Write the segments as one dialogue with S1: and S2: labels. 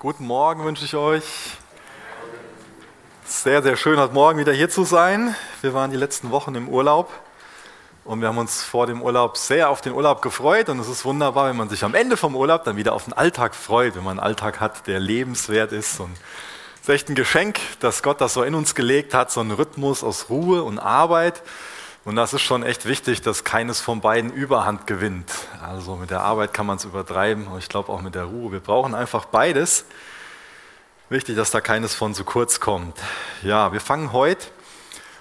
S1: Guten Morgen wünsche ich euch. Sehr, sehr schön, heute Morgen wieder hier zu sein. Wir waren die letzten Wochen im Urlaub und wir haben uns vor dem Urlaub sehr auf den Urlaub gefreut. Und es ist wunderbar, wenn man sich am Ende vom Urlaub dann wieder auf den Alltag freut, wenn man einen Alltag hat, der lebenswert ist. Und es ist echt ein Geschenk, dass Gott das so in uns gelegt hat, so einen Rhythmus aus Ruhe und Arbeit. Und das ist schon echt wichtig, dass keines von beiden Überhand gewinnt. Also mit der Arbeit kann man es übertreiben, aber ich glaube auch mit der Ruhe. Wir brauchen einfach beides. Wichtig, dass da keines von zu kurz kommt. Ja, wir fangen heute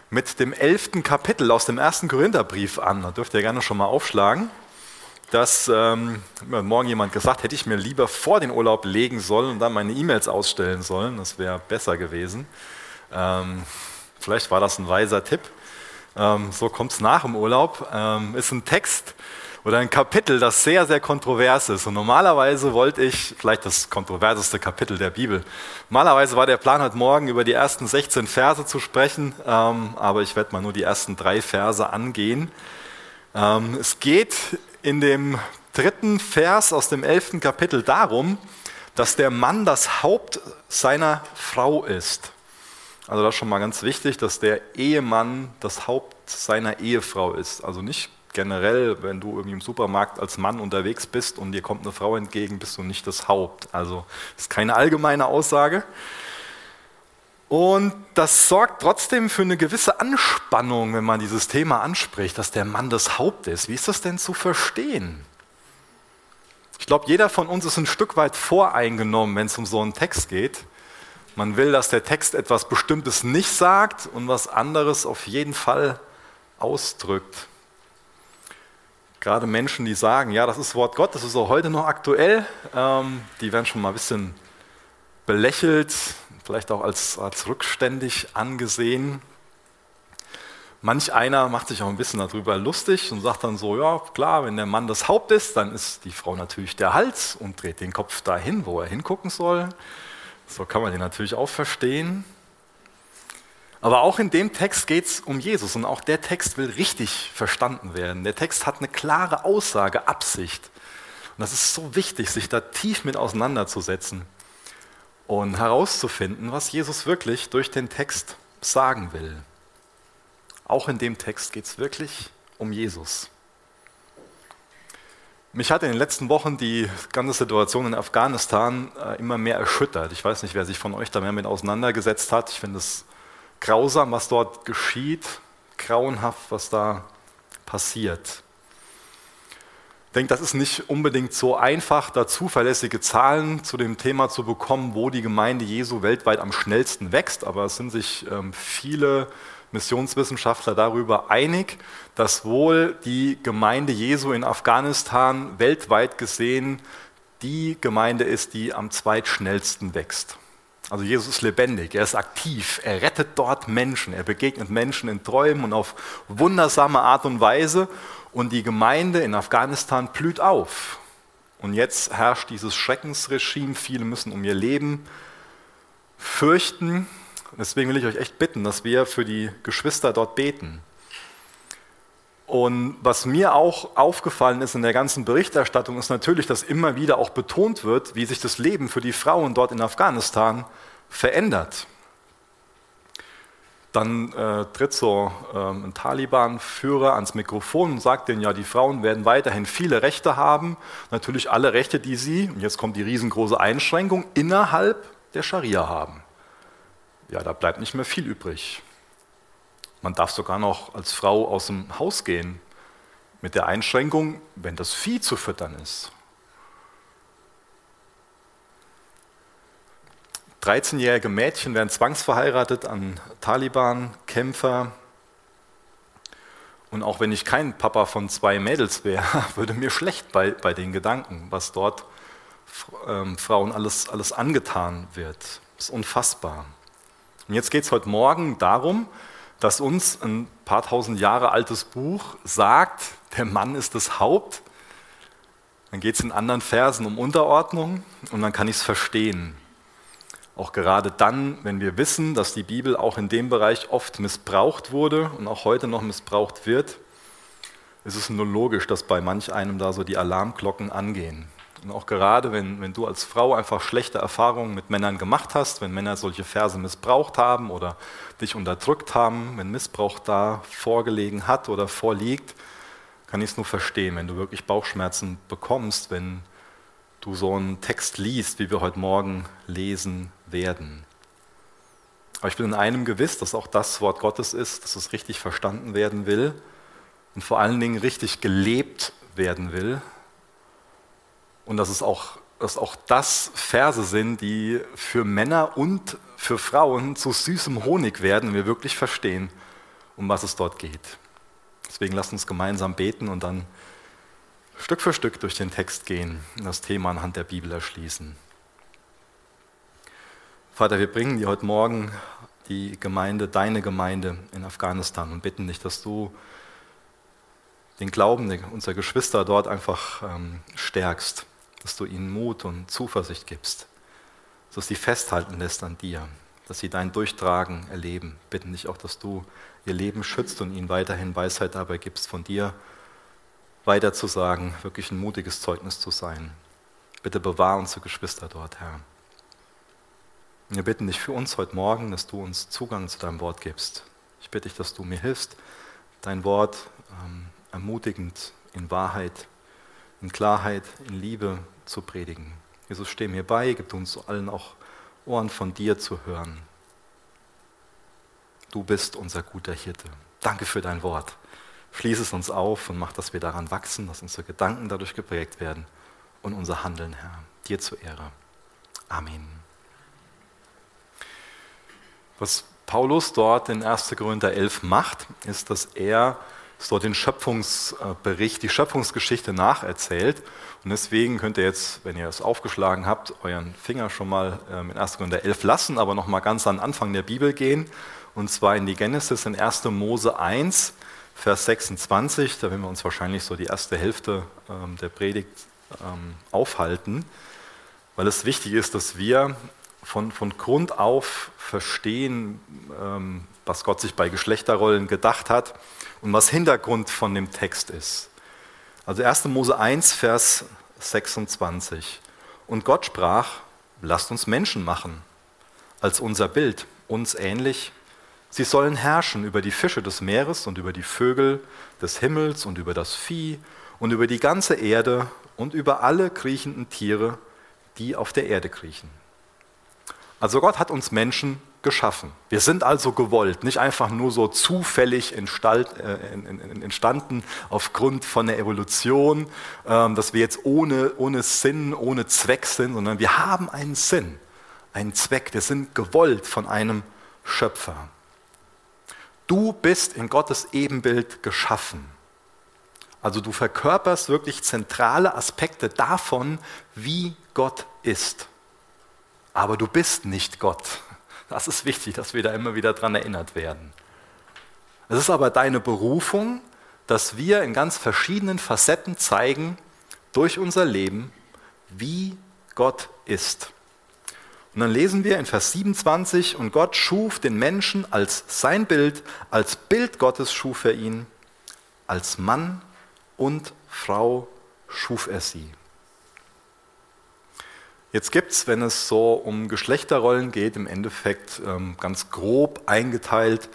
S1: mit dem elften Kapitel aus dem ersten Korintherbrief an. Da dürft ihr gerne schon mal aufschlagen. Das ähm, hat mir morgen jemand gesagt, hätte ich mir lieber vor den Urlaub legen sollen und dann meine E-Mails ausstellen sollen. Das wäre besser gewesen. Ähm, vielleicht war das ein weiser Tipp. Ähm, so kommt es nach dem Urlaub, ähm, ist ein Text oder ein Kapitel, das sehr, sehr kontrovers ist. Und normalerweise wollte ich, vielleicht das kontroverseste Kapitel der Bibel, normalerweise war der Plan heute Morgen über die ersten 16 Verse zu sprechen, ähm, aber ich werde mal nur die ersten drei Verse angehen. Ähm, es geht in dem dritten Vers aus dem elften Kapitel darum, dass der Mann das Haupt seiner Frau ist. Also das ist schon mal ganz wichtig, dass der Ehemann das Haupt seiner Ehefrau ist. Also nicht generell, wenn du irgendwie im Supermarkt als Mann unterwegs bist und dir kommt eine Frau entgegen, bist du nicht das Haupt. Also das ist keine allgemeine Aussage. Und das sorgt trotzdem für eine gewisse Anspannung, wenn man dieses Thema anspricht, dass der Mann das Haupt ist. Wie ist das denn zu verstehen? Ich glaube, jeder von uns ist ein Stück weit voreingenommen, wenn es um so einen Text geht. Man will, dass der Text etwas Bestimmtes nicht sagt und was anderes auf jeden Fall ausdrückt. Gerade Menschen, die sagen, ja, das ist Wort Gott, das ist auch heute noch aktuell, ähm, die werden schon mal ein bisschen belächelt, vielleicht auch als, als rückständig angesehen. Manch einer macht sich auch ein bisschen darüber lustig und sagt dann so, ja klar, wenn der Mann das Haupt ist, dann ist die Frau natürlich der Hals und dreht den Kopf dahin, wo er hingucken soll. So kann man den natürlich auch verstehen. Aber auch in dem Text geht es um Jesus und auch der Text will richtig verstanden werden. Der Text hat eine klare Aussage, Absicht. Und das ist so wichtig, sich da tief mit auseinanderzusetzen und herauszufinden, was Jesus wirklich durch den Text sagen will. Auch in dem Text geht es wirklich um Jesus. Mich hat in den letzten Wochen die ganze Situation in Afghanistan äh, immer mehr erschüttert. Ich weiß nicht, wer sich von euch da mehr mit auseinandergesetzt hat. Ich finde es grausam, was dort geschieht, grauenhaft, was da passiert. Denke, das ist nicht unbedingt so einfach, da zuverlässige Zahlen zu dem Thema zu bekommen, wo die Gemeinde Jesu weltweit am schnellsten wächst, aber es sind sich ähm, viele Missionswissenschaftler darüber einig, dass wohl die Gemeinde Jesu in Afghanistan weltweit gesehen die Gemeinde ist, die am zweitschnellsten wächst. Also Jesus ist lebendig, er ist aktiv, er rettet dort Menschen, er begegnet Menschen in Träumen und auf wundersame Art und Weise und die Gemeinde in Afghanistan blüht auf. Und jetzt herrscht dieses Schreckensregime, viele müssen um ihr Leben fürchten Deswegen will ich euch echt bitten, dass wir für die Geschwister dort beten. Und was mir auch aufgefallen ist in der ganzen Berichterstattung, ist natürlich, dass immer wieder auch betont wird, wie sich das Leben für die Frauen dort in Afghanistan verändert. Dann äh, tritt so ähm, ein Taliban-Führer ans Mikrofon und sagt denen, ja, die Frauen werden weiterhin viele Rechte haben, natürlich alle Rechte, die sie, und jetzt kommt die riesengroße Einschränkung, innerhalb der Scharia haben ja, da bleibt nicht mehr viel übrig. Man darf sogar noch als Frau aus dem Haus gehen, mit der Einschränkung, wenn das Vieh zu füttern ist. 13-jährige Mädchen werden zwangsverheiratet an Taliban-Kämpfer. Und auch wenn ich kein Papa von zwei Mädels wäre, würde mir schlecht bei, bei den Gedanken, was dort ähm, Frauen alles, alles angetan wird. Das ist unfassbar. Und jetzt geht es heute Morgen darum, dass uns ein paar tausend Jahre altes Buch sagt, der Mann ist das Haupt. Dann geht es in anderen Versen um Unterordnung und dann kann ich es verstehen. Auch gerade dann, wenn wir wissen, dass die Bibel auch in dem Bereich oft missbraucht wurde und auch heute noch missbraucht wird, ist es nur logisch, dass bei manch einem da so die Alarmglocken angehen. Und auch gerade, wenn, wenn du als Frau einfach schlechte Erfahrungen mit Männern gemacht hast, wenn Männer solche Verse missbraucht haben oder dich unterdrückt haben, wenn Missbrauch da vorgelegen hat oder vorliegt, kann ich es nur verstehen, wenn du wirklich Bauchschmerzen bekommst, wenn du so einen Text liest, wie wir heute Morgen lesen werden. Aber ich bin in einem gewiss, dass auch das Wort Gottes ist, dass es richtig verstanden werden will und vor allen Dingen richtig gelebt werden will. Und dass es auch, dass auch das Verse sind, die für Männer und für Frauen zu süßem Honig werden, wenn wir wirklich verstehen, um was es dort geht. Deswegen lasst uns gemeinsam beten und dann Stück für Stück durch den Text gehen und das Thema anhand der Bibel erschließen. Vater, wir bringen dir heute Morgen die Gemeinde, deine Gemeinde in Afghanistan und bitten dich, dass du den Glauben unserer Geschwister dort einfach ähm, stärkst, dass du ihnen Mut und Zuversicht gibst, dass sie festhalten lässt an dir, dass sie dein Durchtragen erleben. Bitten dich auch, dass du ihr Leben schützt und ihnen weiterhin Weisheit dabei gibst, von dir weiterzusagen, wirklich ein mutiges Zeugnis zu sein. Bitte bewahr unsere Geschwister dort, Herr. Wir bitten dich für uns heute Morgen, dass du uns Zugang zu deinem Wort gibst. Ich bitte dich, dass du mir hilfst, dein Wort ähm, ermutigend in Wahrheit, in Klarheit, in Liebe zu predigen. Jesus, steh mir bei, gib uns allen auch Ohren von dir zu hören. Du bist unser guter Hirte. Danke für dein Wort. Schließ es uns auf und mach, dass wir daran wachsen, dass unsere Gedanken dadurch geprägt werden und unser Handeln, Herr. Dir zur Ehre. Amen. Was Paulus dort in 1. Korinther 11 macht, ist, dass er dort den Schöpfungsbericht, die Schöpfungsgeschichte nacherzählt. Und deswegen könnt ihr jetzt, wenn ihr es aufgeschlagen habt, euren Finger schon mal ähm, in 1. Korinther 11 lassen, aber nochmal ganz an den Anfang der Bibel gehen. Und zwar in die Genesis in 1. Mose 1, Vers 26. Da werden wir uns wahrscheinlich so die erste Hälfte ähm, der Predigt ähm, aufhalten, weil es wichtig ist, dass wir von, von Grund auf verstehen, ähm, was Gott sich bei Geschlechterrollen gedacht hat und was Hintergrund von dem Text ist. Also 1. Mose 1, Vers 26. Und Gott sprach, lasst uns Menschen machen, als unser Bild, uns ähnlich. Sie sollen herrschen über die Fische des Meeres und über die Vögel des Himmels und über das Vieh und über die ganze Erde und über alle kriechenden Tiere, die auf der Erde kriechen. Also Gott hat uns Menschen geschaffen. Wir sind also gewollt, nicht einfach nur so zufällig äh, entstanden aufgrund von der Evolution, ähm, dass wir jetzt ohne, ohne Sinn, ohne Zweck sind, sondern wir haben einen Sinn, einen Zweck. Wir sind gewollt von einem Schöpfer. Du bist in Gottes Ebenbild geschaffen. Also du verkörperst wirklich zentrale Aspekte davon, wie Gott ist aber du bist nicht Gott. Das ist wichtig, dass wir da immer wieder dran erinnert werden. Es ist aber deine Berufung, dass wir in ganz verschiedenen Facetten zeigen, durch unser Leben, wie Gott ist. Und dann lesen wir in Vers 27, und Gott schuf den Menschen als sein Bild, als Bild Gottes schuf er ihn, als Mann und Frau schuf er sie. Jetzt gibt es, wenn es so um Geschlechterrollen geht, im Endeffekt ähm, ganz grob eingeteilt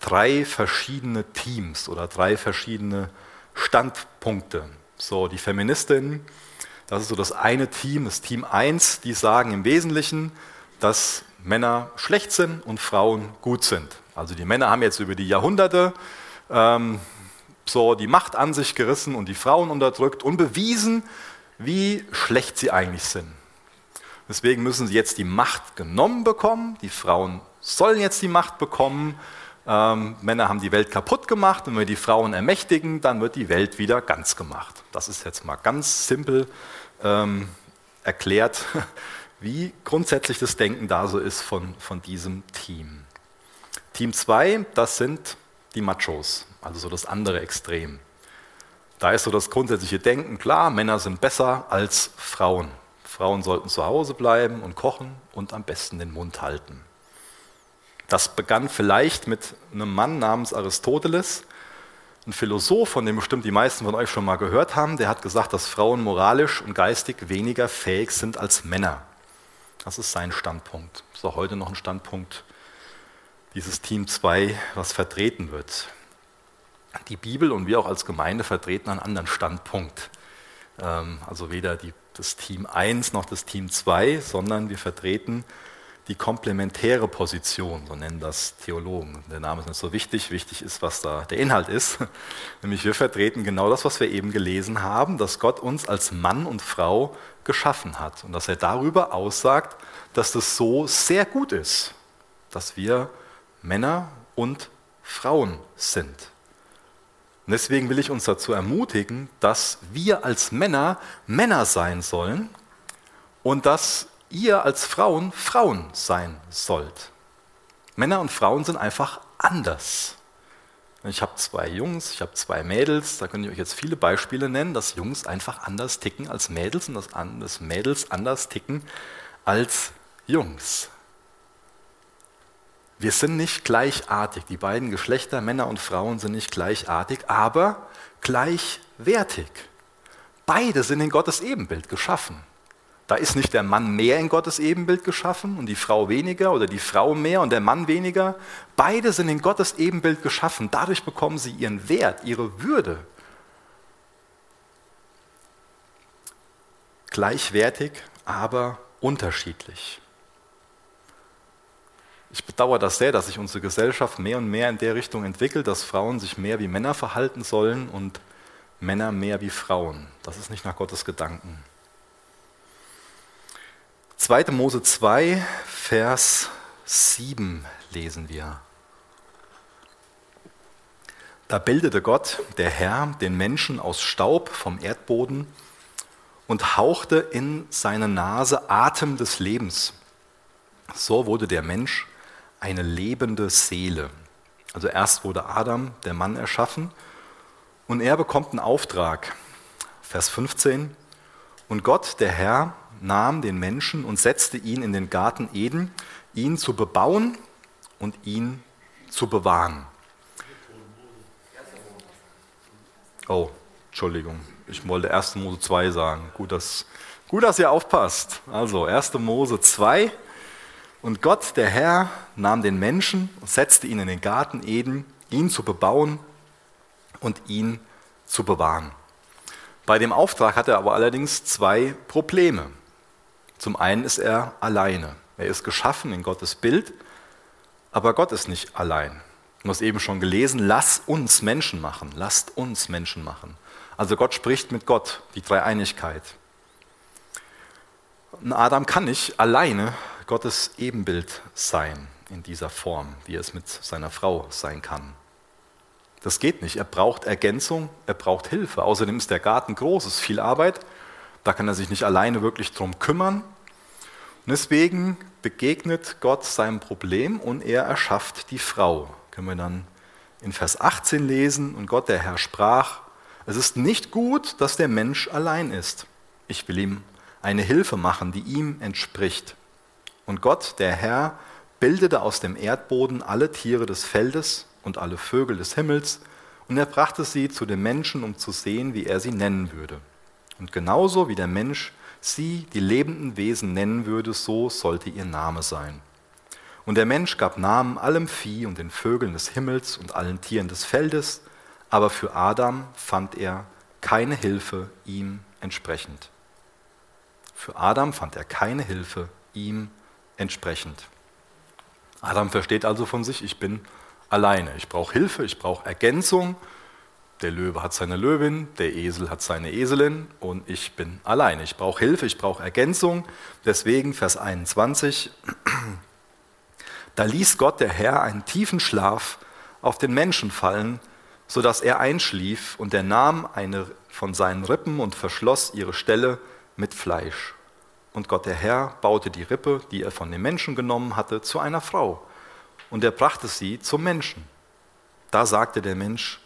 S1: drei verschiedene Teams oder drei verschiedene Standpunkte. So, die Feministinnen, das ist so das eine Team, das Team 1, die sagen im Wesentlichen, dass Männer schlecht sind und Frauen gut sind. Also die Männer haben jetzt über die Jahrhunderte ähm, so die Macht an sich gerissen und die Frauen unterdrückt und bewiesen, wie schlecht sie eigentlich sind. Deswegen müssen sie jetzt die Macht genommen bekommen. Die Frauen sollen jetzt die Macht bekommen. Ähm, Männer haben die Welt kaputt gemacht und wenn wir die Frauen ermächtigen, dann wird die Welt wieder ganz gemacht. Das ist jetzt mal ganz simpel ähm, erklärt, wie grundsätzlich das Denken da so ist von, von diesem Team. Team 2, das sind die Machos, also so das andere Extrem. Da ist so das grundsätzliche Denken, klar, Männer sind besser als Frauen. Frauen sollten zu Hause bleiben und kochen und am besten den Mund halten. Das begann vielleicht mit einem Mann namens Aristoteles, Ein Philosoph, von dem bestimmt die meisten von euch schon mal gehört haben, der hat gesagt, dass Frauen moralisch und geistig weniger fähig sind als Männer. Das ist sein Standpunkt. Das ist auch heute noch ein Standpunkt dieses Team 2, was vertreten wird. Die Bibel und wir auch als Gemeinde vertreten einen anderen Standpunkt. Ähm, also weder die, das Team 1 noch das Team 2, sondern wir vertreten die komplementäre Position, so nennen das Theologen. Der Name ist nicht so wichtig, wichtig ist, was da der Inhalt ist. Nämlich wir vertreten genau das, was wir eben gelesen haben, dass Gott uns als Mann und Frau geschaffen hat und dass er darüber aussagt, dass das so sehr gut ist, dass wir Männer und Frauen sind. Und deswegen will ich uns dazu ermutigen, dass wir als Männer Männer sein sollen und dass ihr als Frauen Frauen sein sollt. Männer und Frauen sind einfach anders. Ich habe zwei Jungs, ich habe zwei Mädels, da könnte ich euch jetzt viele Beispiele nennen, dass Jungs einfach anders ticken als Mädels und dass Mädels anders ticken als Jungs. Wir sind nicht gleichartig, die beiden Geschlechter, Männer und Frauen sind nicht gleichartig, aber gleichwertig. Beide sind in Gottes Ebenbild geschaffen. Da ist nicht der Mann mehr in Gottes Ebenbild geschaffen und die Frau weniger oder die Frau mehr und der Mann weniger. Beide sind in Gottes Ebenbild geschaffen. Dadurch bekommen sie ihren Wert, ihre Würde. Gleichwertig, aber unterschiedlich. Ich bedauere das sehr, dass sich unsere Gesellschaft mehr und mehr in der Richtung entwickelt, dass Frauen sich mehr wie Männer verhalten sollen und Männer mehr wie Frauen. Das ist nicht nach Gottes Gedanken. 2. Mose 2, Vers 7 lesen wir. Da bildete Gott, der Herr, den Menschen aus Staub vom Erdboden und hauchte in seine Nase Atem des Lebens. So wurde der Mensch eine lebende Seele. Also erst wurde Adam, der Mann, erschaffen und er bekommt einen Auftrag. Vers 15. Und Gott, der Herr, nahm den Menschen und setzte ihn in den Garten Eden, ihn zu bebauen und ihn zu bewahren. Oh, Entschuldigung, ich wollte 1. Mose 2 sagen. Gut dass, gut, dass ihr aufpasst. Also 1. Mose 2. Und Gott, der Herr, nahm den Menschen und setzte ihn in den Garten Eden, ihn zu bebauen und ihn zu bewahren. Bei dem Auftrag hat er aber allerdings zwei Probleme. Zum einen ist er alleine. Er ist geschaffen in Gottes Bild, aber Gott ist nicht allein. Du hast eben schon gelesen, lass uns Menschen machen, lasst uns Menschen machen. Also Gott spricht mit Gott, die Dreieinigkeit. Adam kann nicht alleine Gottes Ebenbild sein in dieser Form, wie er es mit seiner Frau sein kann. Das geht nicht. Er braucht Ergänzung, er braucht Hilfe. Außerdem ist der Garten groß, es ist viel Arbeit. Da kann er sich nicht alleine wirklich drum kümmern. Und deswegen begegnet Gott seinem Problem und er erschafft die Frau. Können wir dann in Vers 18 lesen. Und Gott, der Herr, sprach, es ist nicht gut, dass der Mensch allein ist. Ich will ihm eine Hilfe machen, die ihm entspricht. Und Gott, der Herr, bildete aus dem Erdboden alle Tiere des Feldes und alle Vögel des Himmels, und er brachte sie zu dem Menschen, um zu sehen, wie er sie nennen würde. Und genauso wie der Mensch sie, die lebenden Wesen, nennen würde, so sollte ihr Name sein. Und der Mensch gab Namen allem Vieh und den Vögeln des Himmels und allen Tieren des Feldes, aber für Adam fand er keine Hilfe ihm entsprechend. Für Adam fand er keine Hilfe ihm entsprechend. Adam versteht also von sich, ich bin alleine. Ich brauche Hilfe, ich brauche Ergänzung, der Löwe hat seine Löwin, der Esel hat seine Eselin und ich bin allein. Ich brauche Hilfe, ich brauche Ergänzung. Deswegen Vers 21. Da ließ Gott der Herr einen tiefen Schlaf auf den Menschen fallen, sodass er einschlief und er nahm eine von seinen Rippen und verschloss ihre Stelle mit Fleisch. Und Gott der Herr baute die Rippe, die er von dem Menschen genommen hatte, zu einer Frau. Und er brachte sie zum Menschen. Da sagte der Mensch,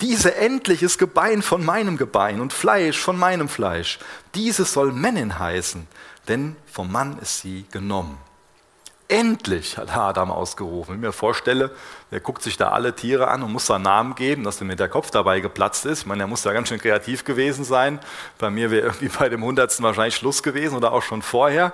S1: diese endlich ist Gebein von meinem Gebein und Fleisch von meinem Fleisch. Diese soll Männin heißen, denn vom Mann ist sie genommen. Endlich, hat Adam ausgerufen. Wenn ich mir vorstelle, der guckt sich da alle Tiere an und muss da einen Namen geben, dass mir der Kopf dabei geplatzt ist. Ich meine, er muss da ganz schön kreativ gewesen sein. Bei mir wäre irgendwie bei dem Hundertsten wahrscheinlich Schluss gewesen oder auch schon vorher.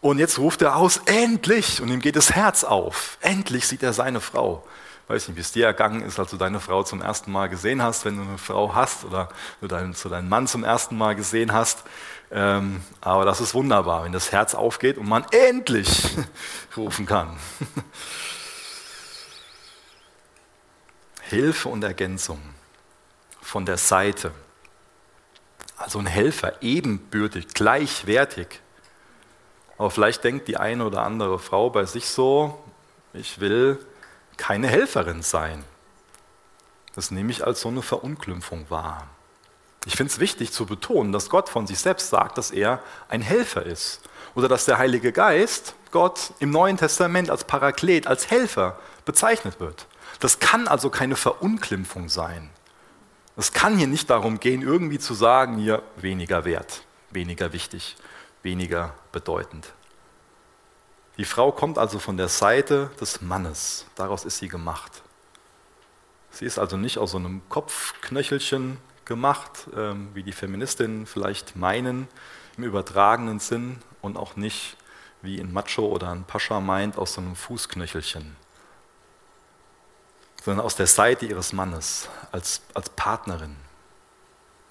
S1: Und jetzt ruft er aus, endlich! Und ihm geht das Herz auf. Endlich sieht er seine Frau. Weiß nicht, wie es dir ergangen ist, als du deine Frau zum ersten Mal gesehen hast, wenn du eine Frau hast oder du deinen, so deinen Mann zum ersten Mal gesehen hast. Ähm, aber das ist wunderbar, wenn das Herz aufgeht und man endlich rufen kann. Hilfe und Ergänzung von der Seite. Also ein Helfer, ebenbürtig, gleichwertig. Aber vielleicht denkt die eine oder andere Frau bei sich so, ich will keine Helferin sein. Das nehme ich als so eine Verunglimpfung wahr. Ich finde es wichtig zu betonen, dass Gott von sich selbst sagt, dass er ein Helfer ist. Oder dass der Heilige Geist Gott im Neuen Testament als Paraklet, als Helfer bezeichnet wird. Das kann also keine Verunglimpfung sein. Es kann hier nicht darum gehen, irgendwie zu sagen, hier weniger wert, weniger wichtig, weniger bedeutend. Die Frau kommt also von der Seite des Mannes. Daraus ist sie gemacht. Sie ist also nicht aus so einem Kopfknöchelchen gemacht, ähm, wie die Feministinnen vielleicht meinen, im übertragenen Sinn und auch nicht, wie ein Macho oder ein Pascha meint, aus so einem Fußknöchelchen, sondern aus der Seite ihres Mannes, als, als Partnerin,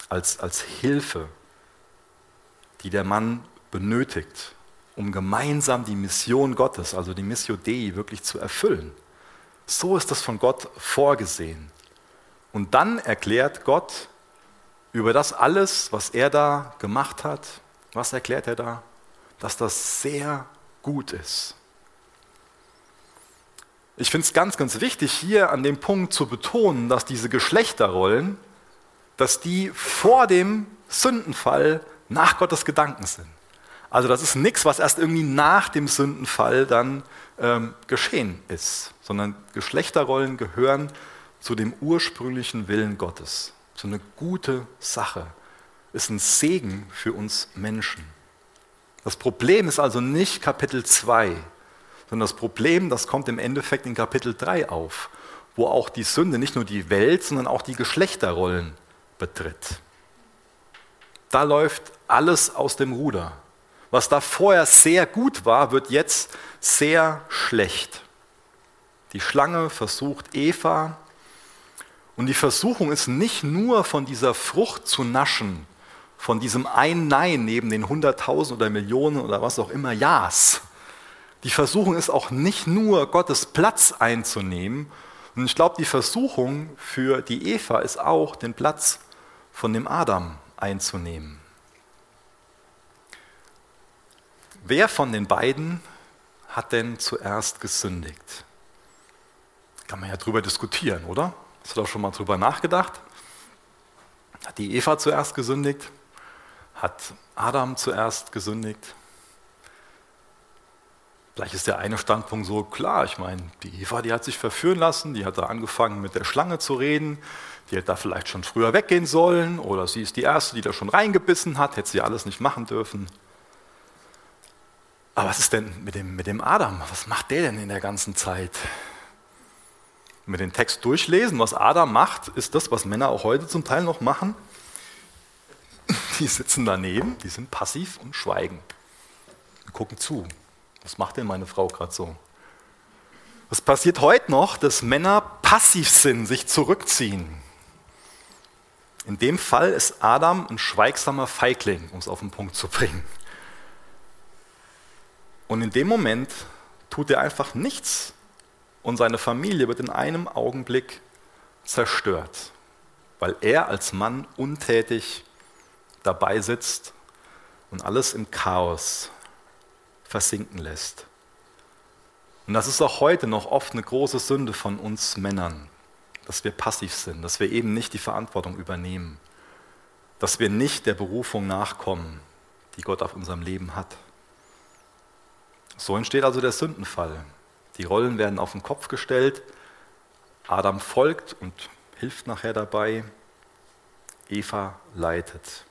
S1: als, als Hilfe, die der Mann benötigt, um gemeinsam die Mission Gottes, also die Missio Dei, wirklich zu erfüllen. So ist das von Gott vorgesehen. Und dann erklärt Gott über das alles, was er da gemacht hat, was erklärt er da? Dass das sehr gut ist. Ich finde es ganz, ganz wichtig, hier an dem Punkt zu betonen, dass diese Geschlechterrollen, dass die vor dem Sündenfall nach Gottes Gedanken sind. Also das ist nichts, was erst irgendwie nach dem Sündenfall dann ähm, geschehen ist, sondern Geschlechterrollen gehören zu dem ursprünglichen Willen Gottes so eine gute Sache, ist ein Segen für uns Menschen. Das Problem ist also nicht Kapitel 2, sondern das Problem, das kommt im Endeffekt in Kapitel 3 auf, wo auch die Sünde nicht nur die Welt, sondern auch die Geschlechterrollen betritt. Da läuft alles aus dem Ruder. Was da vorher sehr gut war, wird jetzt sehr schlecht. Die Schlange versucht Eva und die Versuchung ist nicht nur von dieser Frucht zu naschen, von diesem ein Nein neben den hunderttausend oder Millionen oder was auch immer Ja's. Die Versuchung ist auch nicht nur Gottes Platz einzunehmen. Und ich glaube, die Versuchung für die Eva ist auch, den Platz von dem Adam einzunehmen. Wer von den beiden hat denn zuerst gesündigt? Kann man ja drüber diskutieren, oder? Hast du da schon mal drüber nachgedacht? Hat die Eva zuerst gesündigt? Hat Adam zuerst gesündigt? Vielleicht ist der eine Standpunkt so klar. Ich meine, die Eva, die hat sich verführen lassen, die hat da angefangen mit der Schlange zu reden, die hätte da vielleicht schon früher weggehen sollen oder sie ist die Erste, die da schon reingebissen hat, hätte sie alles nicht machen dürfen. Aber was ist denn mit dem, mit dem Adam? Was macht der denn in der ganzen Zeit? Wir den Text durchlesen, was Adam macht, ist das, was Männer auch heute zum Teil noch machen. Die sitzen daneben, die sind passiv und schweigen. Die gucken zu. Was macht denn meine Frau gerade so? Was passiert heute noch, dass Männer passiv sind, sich zurückziehen? In dem Fall ist Adam ein schweigsamer Feigling, um es auf den Punkt zu bringen. Und in dem Moment tut er einfach nichts, und seine Familie wird in einem Augenblick zerstört, weil er als Mann untätig dabei sitzt und alles im Chaos versinken lässt. Und das ist auch heute noch oft eine große Sünde von uns Männern, dass wir passiv sind, dass wir eben nicht die Verantwortung übernehmen, dass wir nicht der Berufung nachkommen, die Gott auf unserem Leben hat. So entsteht also der Sündenfall. Die Rollen werden auf den Kopf gestellt. Adam folgt und hilft nachher dabei. Eva leitet.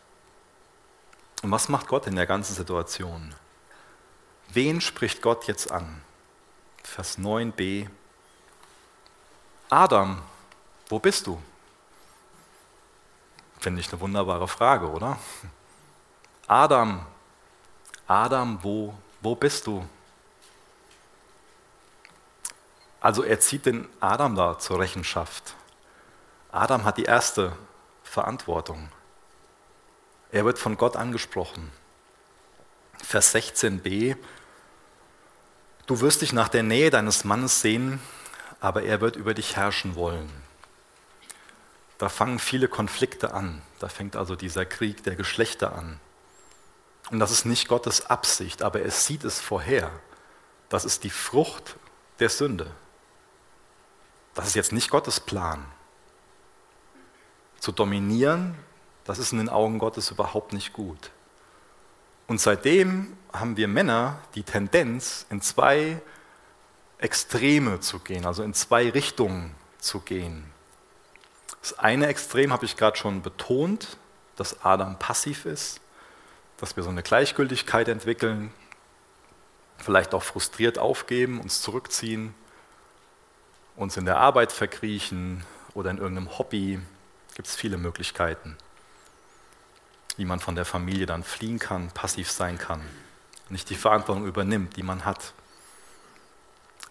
S1: Und was macht Gott in der ganzen Situation? Wen spricht Gott jetzt an? Vers 9b. Adam, wo bist du? Finde ich eine wunderbare Frage, oder? Adam, Adam, wo, wo bist du? Also er zieht den Adam da zur Rechenschaft. Adam hat die erste Verantwortung. Er wird von Gott angesprochen. Vers 16b, du wirst dich nach der Nähe deines Mannes sehen, aber er wird über dich herrschen wollen. Da fangen viele Konflikte an. Da fängt also dieser Krieg der Geschlechter an. Und das ist nicht Gottes Absicht, aber er sieht es vorher. Das ist die Frucht der Sünde. Das ist jetzt nicht Gottes Plan. Zu dominieren, das ist in den Augen Gottes überhaupt nicht gut. Und seitdem haben wir Männer die Tendenz, in zwei Extreme zu gehen, also in zwei Richtungen zu gehen. Das eine Extrem habe ich gerade schon betont, dass Adam passiv ist, dass wir so eine Gleichgültigkeit entwickeln, vielleicht auch frustriert aufgeben, uns zurückziehen, uns in der Arbeit verkriechen oder in irgendeinem Hobby. Gibt es viele Möglichkeiten wie man von der Familie dann fliehen kann, passiv sein kann, nicht die Verantwortung übernimmt, die man hat.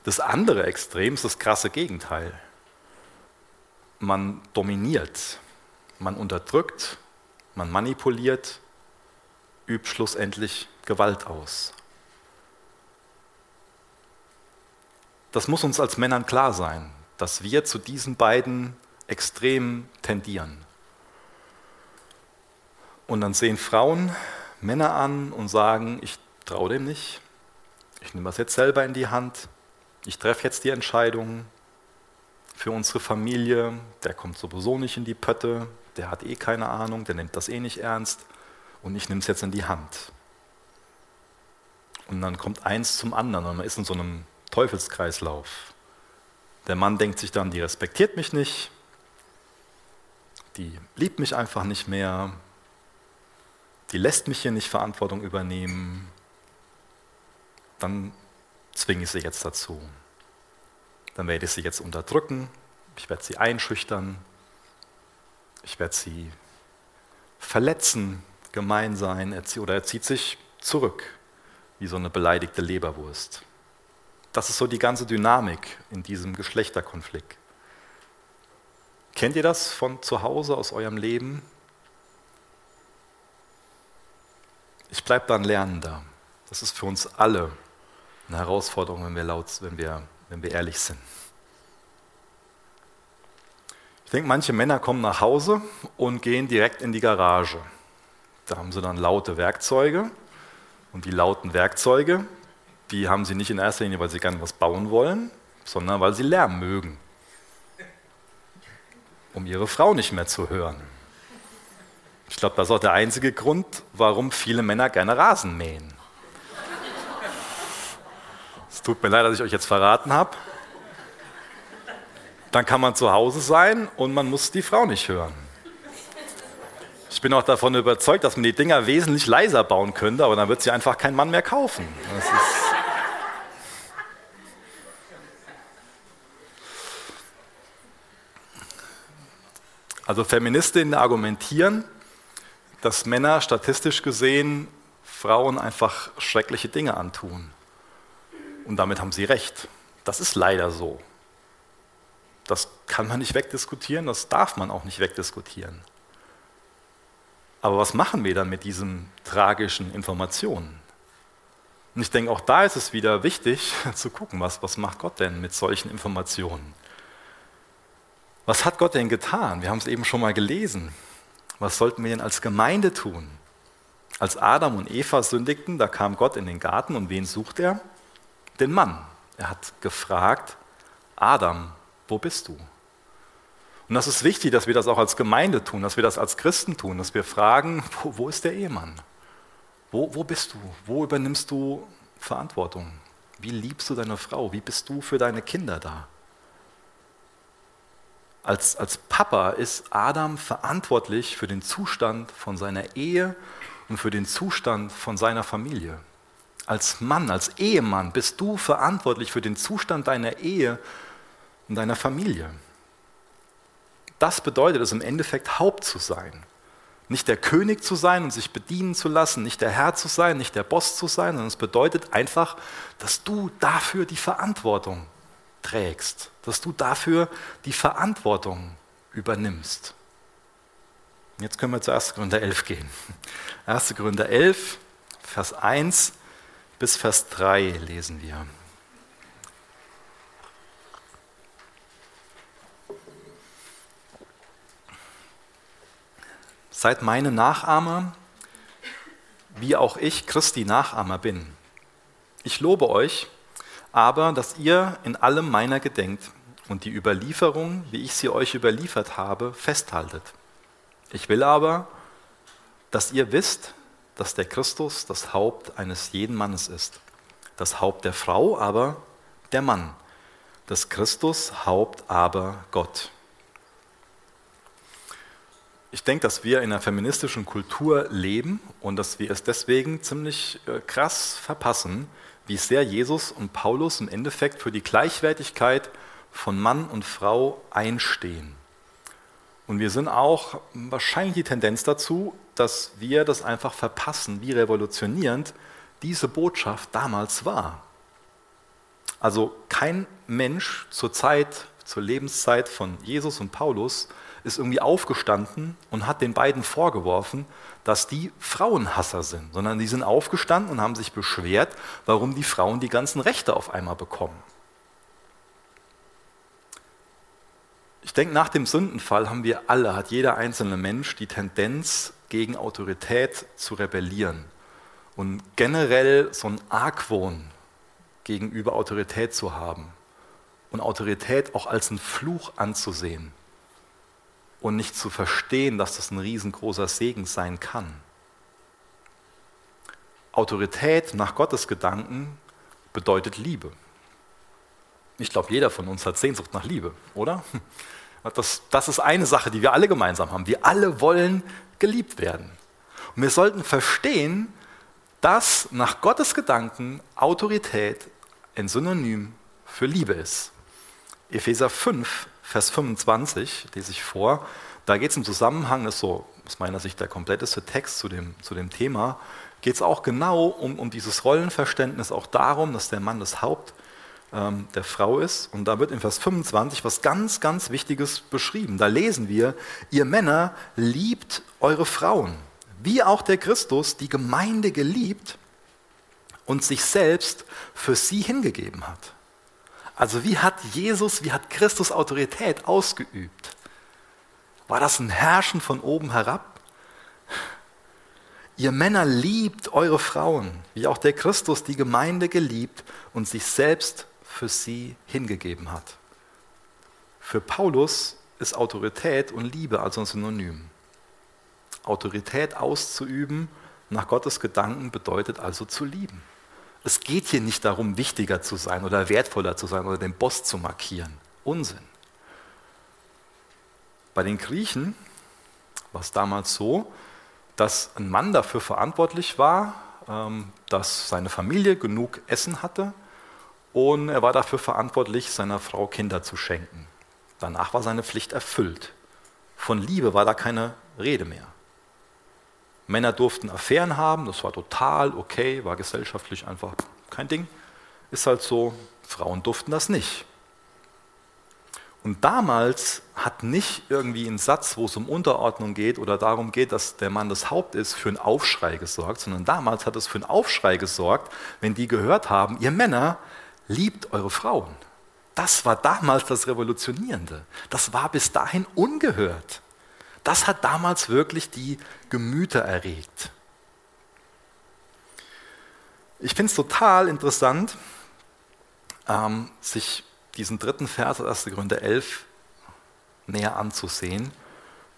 S1: Das andere Extrem ist das krasse Gegenteil. Man dominiert, man unterdrückt, man manipuliert, übt schlussendlich Gewalt aus. Das muss uns als Männern klar sein, dass wir zu diesen beiden Extremen tendieren. Und dann sehen Frauen Männer an und sagen, ich traue dem nicht, ich nehme das jetzt selber in die Hand, ich treffe jetzt die Entscheidung für unsere Familie, der kommt sowieso nicht in die Pötte, der hat eh keine Ahnung, der nimmt das eh nicht ernst und ich nehme es jetzt in die Hand. Und dann kommt eins zum anderen und man ist in so einem Teufelskreislauf. Der Mann denkt sich dann, die respektiert mich nicht, die liebt mich einfach nicht mehr, die lässt mich hier nicht Verantwortung übernehmen, dann zwinge ich sie jetzt dazu. Dann werde ich sie jetzt unterdrücken, ich werde sie einschüchtern, ich werde sie verletzen, gemein sein, oder er zieht sich zurück, wie so eine beleidigte Leberwurst. Das ist so die ganze Dynamik in diesem Geschlechterkonflikt. Kennt ihr das von zu Hause aus eurem Leben? Ich bleibe dann Lernender. Das ist für uns alle eine Herausforderung, wenn wir, laut, wenn wir, wenn wir ehrlich sind. Ich denke, manche Männer kommen nach Hause und gehen direkt in die Garage. Da haben sie dann laute Werkzeuge. Und die lauten Werkzeuge, die haben sie nicht in erster Linie, weil sie gerne was bauen wollen, sondern weil sie Lärm mögen. Um ihre Frau nicht mehr zu hören. Ich glaube, das ist auch der einzige Grund, warum viele Männer gerne Rasen mähen. Es tut mir leid, dass ich euch jetzt verraten habe. Dann kann man zu Hause sein und man muss die Frau nicht hören. Ich bin auch davon überzeugt, dass man die Dinger wesentlich leiser bauen könnte, aber dann wird sie einfach kein Mann mehr kaufen. Also Feministinnen argumentieren, dass Männer statistisch gesehen Frauen einfach schreckliche Dinge antun. Und damit haben sie recht. Das ist leider so. Das kann man nicht wegdiskutieren, das darf man auch nicht wegdiskutieren. Aber was machen wir dann mit diesen tragischen Informationen? Und ich denke, auch da ist es wieder wichtig zu gucken, was, was macht Gott denn mit solchen Informationen? Was hat Gott denn getan? Wir haben es eben schon mal gelesen. Was sollten wir denn als Gemeinde tun? Als Adam und Eva sündigten, da kam Gott in den Garten und wen sucht er? Den Mann. Er hat gefragt, Adam, wo bist du? Und das ist wichtig, dass wir das auch als Gemeinde tun, dass wir das als Christen tun, dass wir fragen, wo, wo ist der Ehemann? Wo, wo bist du? Wo übernimmst du Verantwortung? Wie liebst du deine Frau? Wie bist du für deine Kinder da? Als, als Papa ist Adam verantwortlich für den Zustand von seiner Ehe und für den Zustand von seiner Familie. als Mann, als Ehemann bist du verantwortlich für den Zustand deiner Ehe und deiner Familie. Das bedeutet es im Endeffekt, Haupt zu sein. Nicht der König zu sein und sich bedienen zu lassen, nicht der Herr zu sein, nicht der Boss zu sein, sondern es bedeutet einfach, dass du dafür die Verantwortung trägst, dass du dafür die Verantwortung übernimmst. Jetzt können wir zu 1. Gründer 11 gehen. 1. Gründer 11, Vers 1 bis Vers 3 lesen wir. Seid meine Nachahmer, wie auch ich Christi Nachahmer bin. Ich lobe euch, aber dass ihr in allem meiner gedenkt und die Überlieferung, wie ich sie euch überliefert habe, festhaltet. Ich will aber, dass ihr wisst, dass der Christus das Haupt eines jeden Mannes ist. Das Haupt der Frau aber der Mann. Das Christus Haupt aber Gott. Ich denke, dass wir in einer feministischen Kultur leben und dass wir es deswegen ziemlich äh, krass verpassen, wie sehr Jesus und Paulus im Endeffekt für die Gleichwertigkeit von Mann und Frau einstehen. Und wir sind auch wahrscheinlich die Tendenz dazu, dass wir das einfach verpassen, wie revolutionierend diese Botschaft damals war. Also kein Mensch zur Zeit, zur Lebenszeit von Jesus und Paulus ist irgendwie aufgestanden und hat den beiden vorgeworfen, dass die Frauenhasser sind, sondern die sind aufgestanden und haben sich beschwert, warum die Frauen die ganzen Rechte auf einmal bekommen. Ich denke, nach dem Sündenfall haben wir alle, hat jeder einzelne Mensch die Tendenz, gegen Autorität zu rebellieren und generell so ein Argwohn gegenüber Autorität zu haben und Autorität auch als einen Fluch anzusehen und nicht zu verstehen, dass das ein riesengroßer Segen sein kann. Autorität nach Gottes Gedanken bedeutet Liebe. Ich glaube, jeder von uns hat Sehnsucht nach Liebe, oder? Das, das ist eine Sache, die wir alle gemeinsam haben. Wir alle wollen geliebt werden. Und wir sollten verstehen, dass nach Gottes Gedanken Autorität ein Synonym für Liebe ist. Epheser 5, Vers 25 lese ich vor. Da geht es im Zusammenhang, ist so aus meiner Sicht der kompletteste Text zu dem, zu dem Thema, geht es auch genau um, um dieses Rollenverständnis, auch darum, dass der Mann das Haupt ähm, der Frau ist. Und da wird in Vers 25 was ganz, ganz Wichtiges beschrieben. Da lesen wir, ihr Männer liebt eure Frauen, wie auch der Christus die Gemeinde geliebt und sich selbst für sie hingegeben hat. Also wie hat Jesus, wie hat Christus Autorität ausgeübt? War das ein Herrschen von oben herab? Ihr Männer liebt eure Frauen, wie auch der Christus die Gemeinde geliebt und sich selbst für sie hingegeben hat. Für Paulus ist Autorität und Liebe also ein Synonym. Autorität auszuüben nach Gottes Gedanken bedeutet also zu lieben. Es geht hier nicht darum, wichtiger zu sein oder wertvoller zu sein oder den Boss zu markieren. Unsinn. Bei den Griechen war es damals so, dass ein Mann dafür verantwortlich war, ähm, dass seine Familie genug Essen hatte und er war dafür verantwortlich, seiner Frau Kinder zu schenken. Danach war seine Pflicht erfüllt. Von Liebe war da keine Rede mehr. Männer durften Affären haben, das war total okay, war gesellschaftlich einfach kein Ding. Ist halt so, Frauen durften das nicht. Und damals hat nicht irgendwie ein Satz, wo es um Unterordnung geht oder darum geht, dass der Mann das Haupt ist, für einen Aufschrei gesorgt, sondern damals hat es für einen Aufschrei gesorgt, wenn die gehört haben, ihr Männer liebt eure Frauen. Das war damals das Revolutionierende. Das war bis dahin ungehört. Das hat damals wirklich die Gemüter erregt. Ich finde es total interessant, ähm, sich diesen dritten Vers, 1. Gründe 11, näher anzusehen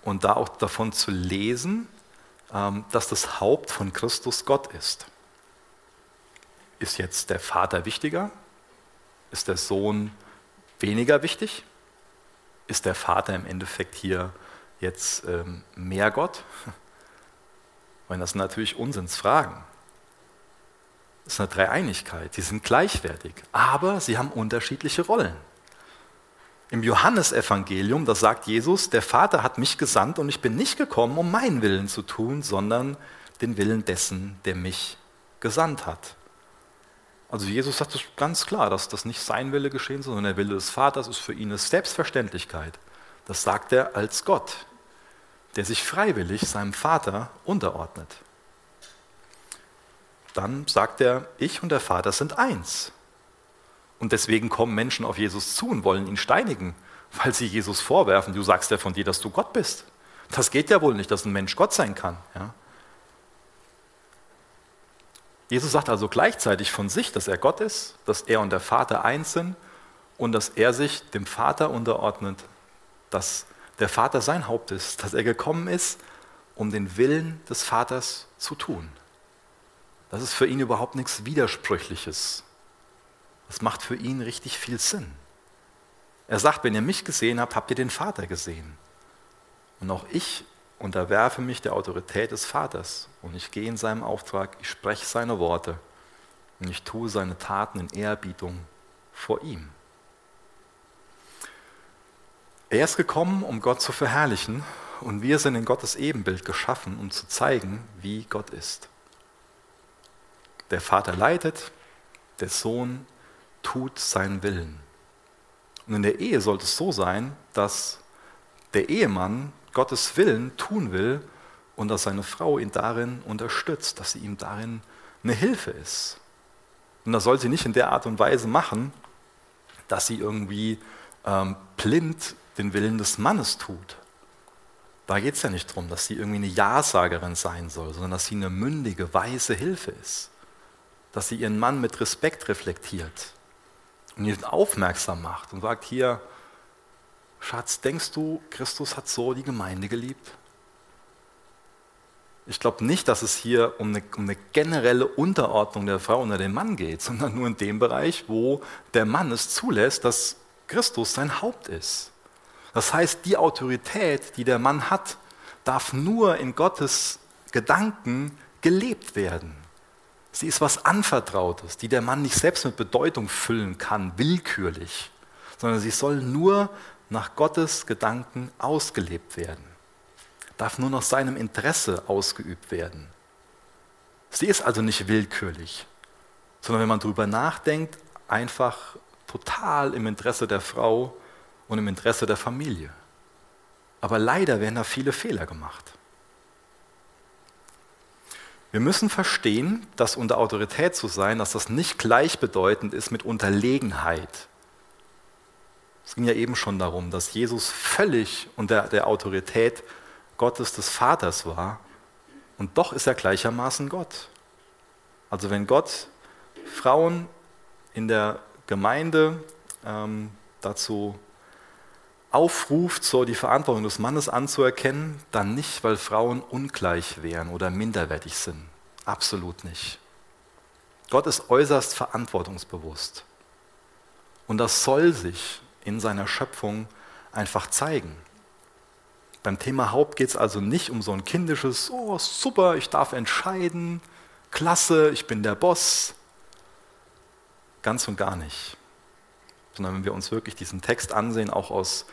S1: und da auch davon zu lesen, ähm, dass das Haupt von Christus Gott ist. Ist jetzt der Vater wichtiger? Ist der Sohn weniger wichtig? Ist der Vater im Endeffekt hier jetzt ähm, mehr Gott? Weil das sind natürlich Unsinnsfragen. ist eine Dreieinigkeit. Sie sind gleichwertig, aber sie haben unterschiedliche Rollen. Im Johannesevangelium, da sagt Jesus, der Vater hat mich gesandt und ich bin nicht gekommen, um meinen Willen zu tun, sondern den Willen dessen, der mich gesandt hat. Also Jesus sagt es ganz klar, dass das nicht sein Wille geschehen soll, sondern der Wille des Vaters ist für ihn eine Selbstverständlichkeit. Das sagt er als Gott, der sich freiwillig seinem Vater unterordnet. Dann sagt er, ich und der Vater sind eins. Und deswegen kommen Menschen auf Jesus zu und wollen ihn steinigen, weil sie Jesus vorwerfen, du sagst ja von dir, dass du Gott bist. Das geht ja wohl nicht, dass ein Mensch Gott sein kann. Ja? Jesus sagt also gleichzeitig von sich, dass er Gott ist, dass er und der Vater eins sind und dass er sich dem Vater unterordnet, dass der Vater sein Haupt ist, dass er gekommen ist, um den Willen des Vaters zu tun. Das ist für ihn überhaupt nichts Widersprüchliches. Das macht für ihn richtig viel Sinn. Er sagt, wenn ihr mich gesehen habt, habt ihr den Vater gesehen. Und auch ich unterwerfe mich der Autorität des Vaters und ich gehe in seinem Auftrag, ich spreche seine Worte und ich tue seine Taten in Ehrerbietung vor ihm. Er ist gekommen, um Gott zu verherrlichen und wir sind in Gottes Ebenbild geschaffen, um zu zeigen, wie Gott ist. Der Vater leitet, der Sohn tut seinen Willen. Und in der Ehe sollte es so sein, dass der Ehemann Gottes Willen tun will und dass seine Frau ihn darin unterstützt, dass sie ihm darin eine Hilfe ist. Und das soll sie nicht in der Art und Weise machen, dass sie irgendwie ähm, blind den Willen des Mannes tut. Da geht es ja nicht darum, dass sie irgendwie eine Ja-Sagerin sein soll, sondern dass sie eine mündige, weise Hilfe ist. Dass sie ihren Mann mit Respekt reflektiert und ihn aufmerksam macht und sagt, hier, Schatz, denkst du, Christus hat so die Gemeinde geliebt? Ich glaube nicht, dass es hier um eine, um eine, generelle Unterordnung der Frau unter dem Mann geht, sondern nur in dem Bereich, wo der Mann es zulässt, dass Christus sein Haupt ist. Das heißt, die Autorität, die der Mann hat, darf nur in Gottes Gedanken gelebt werden. Sie ist was Anvertrautes, die der Mann nicht selbst mit Bedeutung füllen kann, willkürlich, sondern sie soll nur nach Gottes Gedanken ausgelebt werden, darf nur nach seinem Interesse ausgeübt werden. Sie ist also nicht willkürlich, sondern wenn man darüber nachdenkt, einfach total im Interesse der Frau und im Interesse der Familie. Aber leider werden da viele Fehler gemacht. Wir müssen verstehen, dass unter Autorität zu sein, dass das nicht gleichbedeutend ist mit Unterlegenheit. Es ging ja eben schon darum, dass Jesus völlig unter der Autorität Gottes des Vaters war und doch ist er gleichermaßen Gott. Also wenn Gott Frauen in der Gemeinde ähm, dazu aufruft, so die Verantwortung des Mannes anzuerkennen, dann nicht, weil Frauen ungleich wären oder minderwertig sind. Absolut nicht. Gott ist äußerst verantwortungsbewusst. Und das soll sich in seiner Schöpfung einfach zeigen. Beim Thema Haupt geht es also nicht um so ein kindisches, oh super, ich darf entscheiden, klasse, ich bin der Boss. Ganz und gar nicht. Sondern wenn wir uns wirklich diesen Text ansehen, auch aus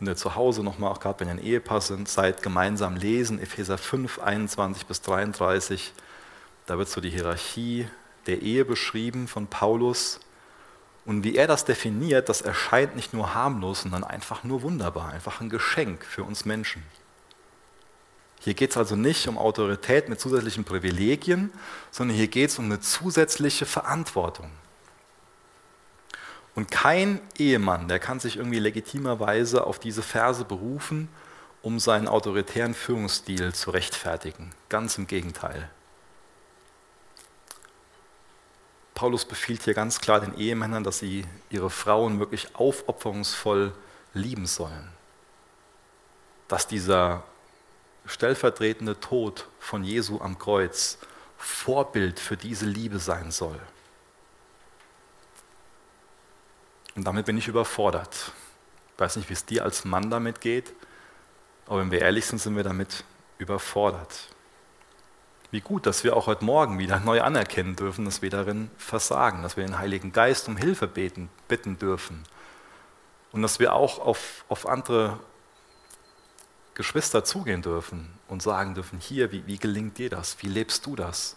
S1: wenn ihr zu Hause nochmal, auch gerade wenn ihr ein Ehepaar sind, seid gemeinsam lesen, Epheser 5, 21 bis 33, da wird so die Hierarchie der Ehe beschrieben von Paulus. Und wie er das definiert, das erscheint nicht nur harmlos, sondern einfach nur wunderbar, einfach ein Geschenk für uns Menschen. Hier geht es also nicht um Autorität mit zusätzlichen Privilegien, sondern hier geht es um eine zusätzliche Verantwortung. Und kein Ehemann, der kann sich irgendwie legitimerweise auf diese Verse berufen, um seinen autoritären Führungsstil zu rechtfertigen. Ganz im Gegenteil. Paulus befiehlt hier ganz klar den Ehemännern, dass sie ihre Frauen wirklich aufopferungsvoll lieben sollen. Dass dieser stellvertretende Tod von Jesu am Kreuz Vorbild für diese Liebe sein soll. Und damit bin ich überfordert. Ich weiß nicht, wie es dir als Mann damit geht, aber wenn wir ehrlich sind, sind wir damit überfordert. Wie gut, dass wir auch heute Morgen wieder neu anerkennen dürfen, dass wir darin versagen, dass wir den Heiligen Geist um Hilfe beten, bitten dürfen und dass wir auch auf, auf andere Geschwister zugehen dürfen und sagen dürfen, hier, wie, wie gelingt dir das? Wie lebst du das?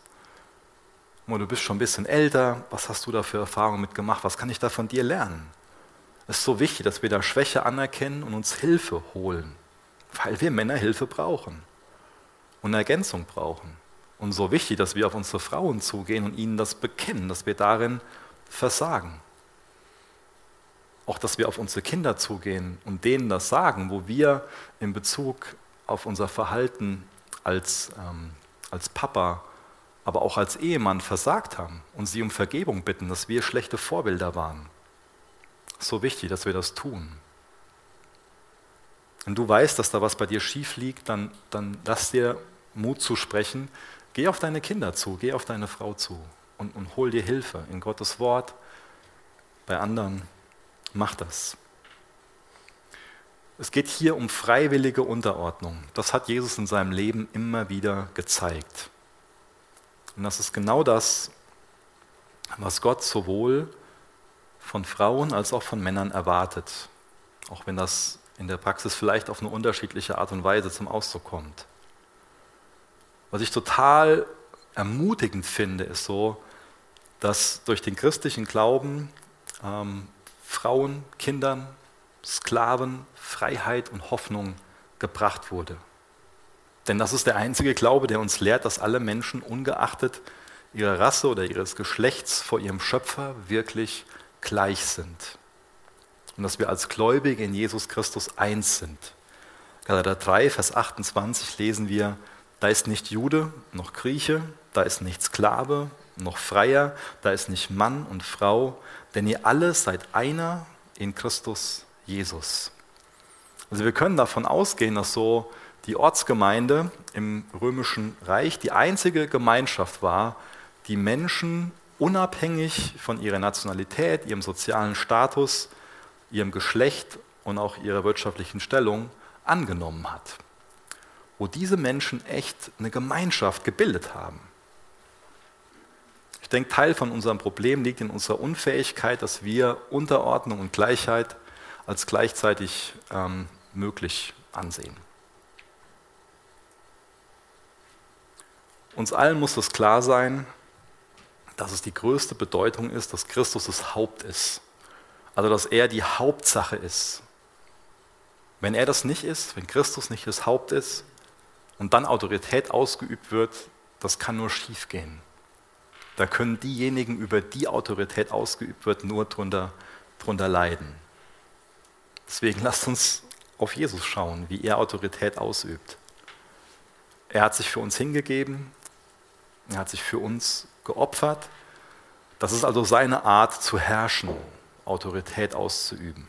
S1: Du bist schon ein bisschen älter, was hast du da für Erfahrungen mitgemacht? Was kann ich da von dir lernen? Es ist so wichtig, dass wir da Schwäche anerkennen und uns Hilfe holen, weil wir Männer Hilfe brauchen und Ergänzung brauchen. Und so wichtig, dass wir auf unsere Frauen zugehen und ihnen das bekennen, dass wir darin versagen. Auch, dass wir auf unsere Kinder zugehen und denen das sagen, wo wir in Bezug auf unser Verhalten als, ähm, als Papa, aber auch als Ehemann versagt haben und sie um Vergebung bitten, dass wir schlechte Vorbilder waren. So wichtig, dass wir das tun. Wenn du weißt, dass da was bei dir schief liegt, dann, dann lass dir Mut zu sprechen, Geh auf deine Kinder zu, geh auf deine Frau zu und, und hol dir Hilfe in Gottes Wort, bei anderen. Mach das. Es geht hier um freiwillige Unterordnung. Das hat Jesus in seinem Leben immer wieder gezeigt. Und das ist genau das, was Gott sowohl von Frauen als auch von Männern erwartet. Auch wenn das in der Praxis vielleicht auf eine unterschiedliche Art und Weise zum Ausdruck kommt. Was ich total ermutigend finde, ist so, dass durch den christlichen Glauben ähm, Frauen, Kindern, Sklaven Freiheit und Hoffnung gebracht wurde. Denn das ist der einzige Glaube, der uns lehrt, dass alle Menschen ungeachtet ihrer Rasse oder ihres Geschlechts vor ihrem Schöpfer wirklich gleich sind. Und dass wir als Gläubige in Jesus Christus eins sind. Galater 3, Vers 28 lesen wir, da ist nicht Jude noch Grieche, da ist nicht Sklave noch Freier, da ist nicht Mann und Frau, denn ihr alle seid einer in Christus Jesus. Also wir können davon ausgehen, dass so die Ortsgemeinde im römischen Reich die einzige Gemeinschaft war, die Menschen unabhängig von ihrer Nationalität, ihrem sozialen Status, ihrem Geschlecht und auch ihrer wirtschaftlichen Stellung angenommen hat wo diese Menschen echt eine Gemeinschaft gebildet haben. Ich denke, Teil von unserem Problem liegt in unserer Unfähigkeit, dass wir Unterordnung und Gleichheit als gleichzeitig ähm, möglich ansehen. Uns allen muss es klar sein, dass es die größte Bedeutung ist, dass Christus das Haupt ist. Also dass er die Hauptsache ist. Wenn er das nicht ist, wenn Christus nicht das Haupt ist, und dann Autorität ausgeübt wird, das kann nur schiefgehen. Da können diejenigen, über die Autorität ausgeübt wird, nur drunter, drunter leiden. Deswegen lasst uns auf Jesus schauen, wie er Autorität ausübt. Er hat sich für uns hingegeben, er hat sich für uns geopfert. Das ist also seine Art zu herrschen, Autorität auszuüben.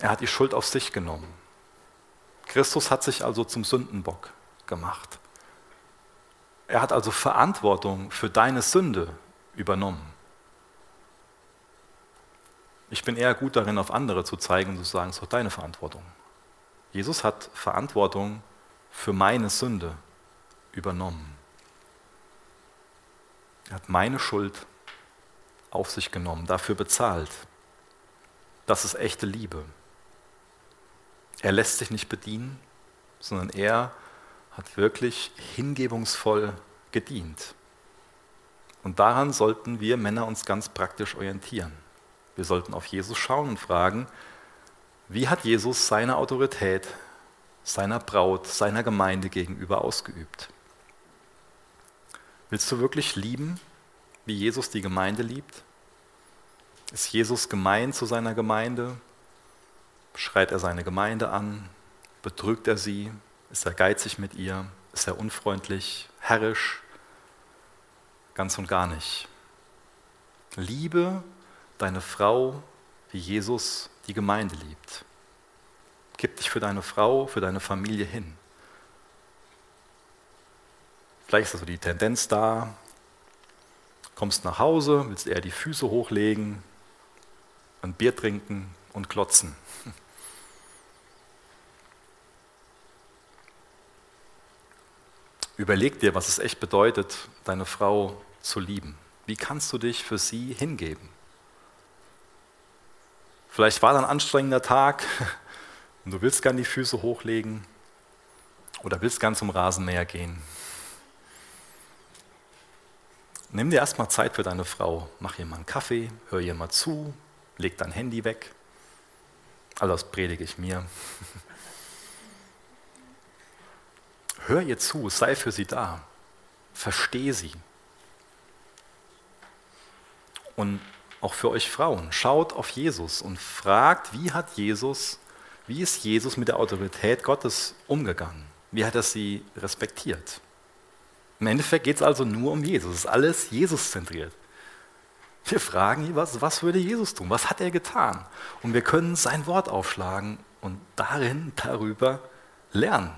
S1: Er hat die Schuld auf sich genommen. Christus hat sich also zum Sündenbock gemacht. Er hat also Verantwortung für deine Sünde übernommen. Ich bin eher gut darin, auf andere zu zeigen und zu sagen, es ist doch deine Verantwortung. Jesus hat Verantwortung für meine Sünde übernommen. Er hat meine Schuld auf sich genommen, dafür bezahlt. Das ist echte Liebe. Er lässt sich nicht bedienen, sondern er hat wirklich hingebungsvoll gedient. Und daran sollten wir Männer uns ganz praktisch orientieren. Wir sollten auf Jesus schauen und fragen, wie hat Jesus seine Autorität seiner Braut, seiner Gemeinde gegenüber ausgeübt? Willst du wirklich lieben, wie Jesus die Gemeinde liebt? Ist Jesus gemein zu seiner Gemeinde? Schreit er seine Gemeinde an? Betrügt er sie? Ist er geizig mit ihr? Ist er unfreundlich, herrisch? Ganz und gar nicht. Liebe deine Frau, wie Jesus die Gemeinde liebt. Gib dich für deine Frau, für deine Familie hin. Vielleicht ist also die Tendenz da, kommst nach Hause, willst eher die Füße hochlegen, ein Bier trinken und klotzen. Überleg dir, was es echt bedeutet, deine Frau zu lieben. Wie kannst du dich für sie hingeben? Vielleicht war da ein anstrengender Tag und du willst gern die Füße hochlegen oder willst ganz zum Rasenmäher gehen. Nimm dir erstmal Zeit für deine Frau. Mach ihr mal einen Kaffee, hör ihr mal zu, leg dein Handy weg. All das predige ich mir. Hör ihr zu, sei für sie da. Verstehe sie. Und auch für euch Frauen, schaut auf Jesus und fragt, wie hat Jesus, wie ist Jesus mit der Autorität Gottes umgegangen? Wie hat er sie respektiert? Im Endeffekt geht es also nur um Jesus. Es ist alles Jesus-zentriert. Wir fragen was, was würde Jesus tun? Was hat er getan? Und wir können sein Wort aufschlagen und darin, darüber lernen.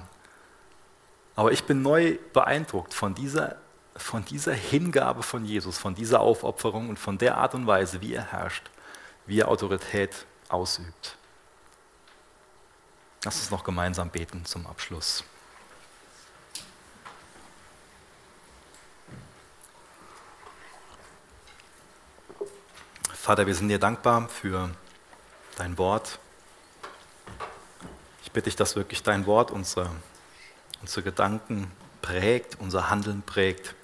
S1: Aber ich bin neu beeindruckt von dieser, von dieser Hingabe von Jesus, von dieser Aufopferung und von der Art und Weise, wie er herrscht, wie er Autorität ausübt. Lass uns noch gemeinsam beten zum Abschluss. Vater, wir sind dir dankbar für dein Wort. Ich bitte dich, dass wirklich dein Wort unsere unsere Gedanken prägt, unser Handeln prägt.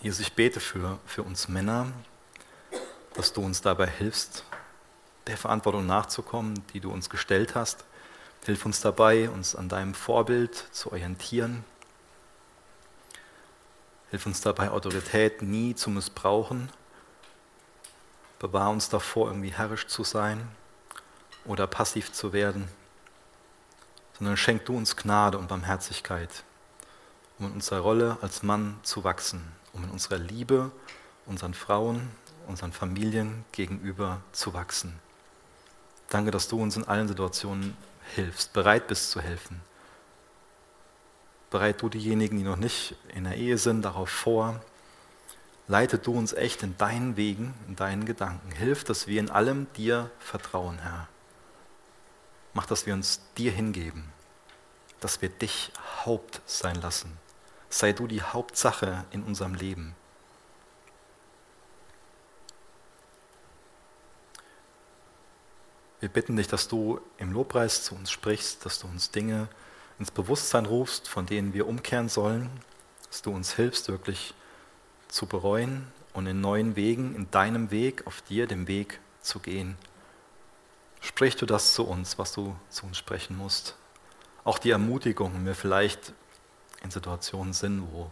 S1: Jesus, ich bete für, für uns Männer, dass du uns dabei hilfst, der Verantwortung nachzukommen, die du uns gestellt hast. Hilf uns dabei, uns an deinem Vorbild zu orientieren. Hilf uns dabei, Autorität nie zu missbrauchen. Bewahr uns davor, irgendwie herrisch zu sein oder passiv zu werden sondern schenk du uns Gnade und Barmherzigkeit, um in unserer Rolle als Mann zu wachsen, um in unserer Liebe unseren Frauen, unseren Familien gegenüber zu wachsen. Danke, dass du uns in allen Situationen hilfst, bereit bist zu helfen. Bereit du diejenigen, die noch nicht in der Ehe sind, darauf vor. Leite du uns echt in deinen Wegen, in deinen Gedanken. Hilf, dass wir in allem dir vertrauen, Herr. Mach, dass wir uns dir hingeben, dass wir dich Haupt sein lassen. Sei du die Hauptsache in unserem Leben. Wir bitten dich, dass du im Lobpreis zu uns sprichst, dass du uns Dinge ins Bewusstsein rufst, von denen wir umkehren sollen, dass du uns hilfst, wirklich zu bereuen und in neuen Wegen, in deinem Weg, auf dir, dem Weg zu gehen. Sprich du das zu uns, was du zu uns sprechen musst. Auch die Ermutigung, wenn wir vielleicht in Situationen sind, wo,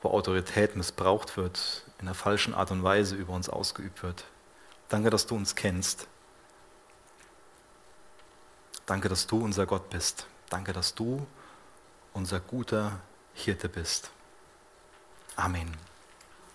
S1: wo Autorität missbraucht wird, in der falschen Art und Weise über uns ausgeübt wird. Danke, dass du uns kennst. Danke, dass du unser Gott bist. Danke, dass du unser guter Hirte bist. Amen.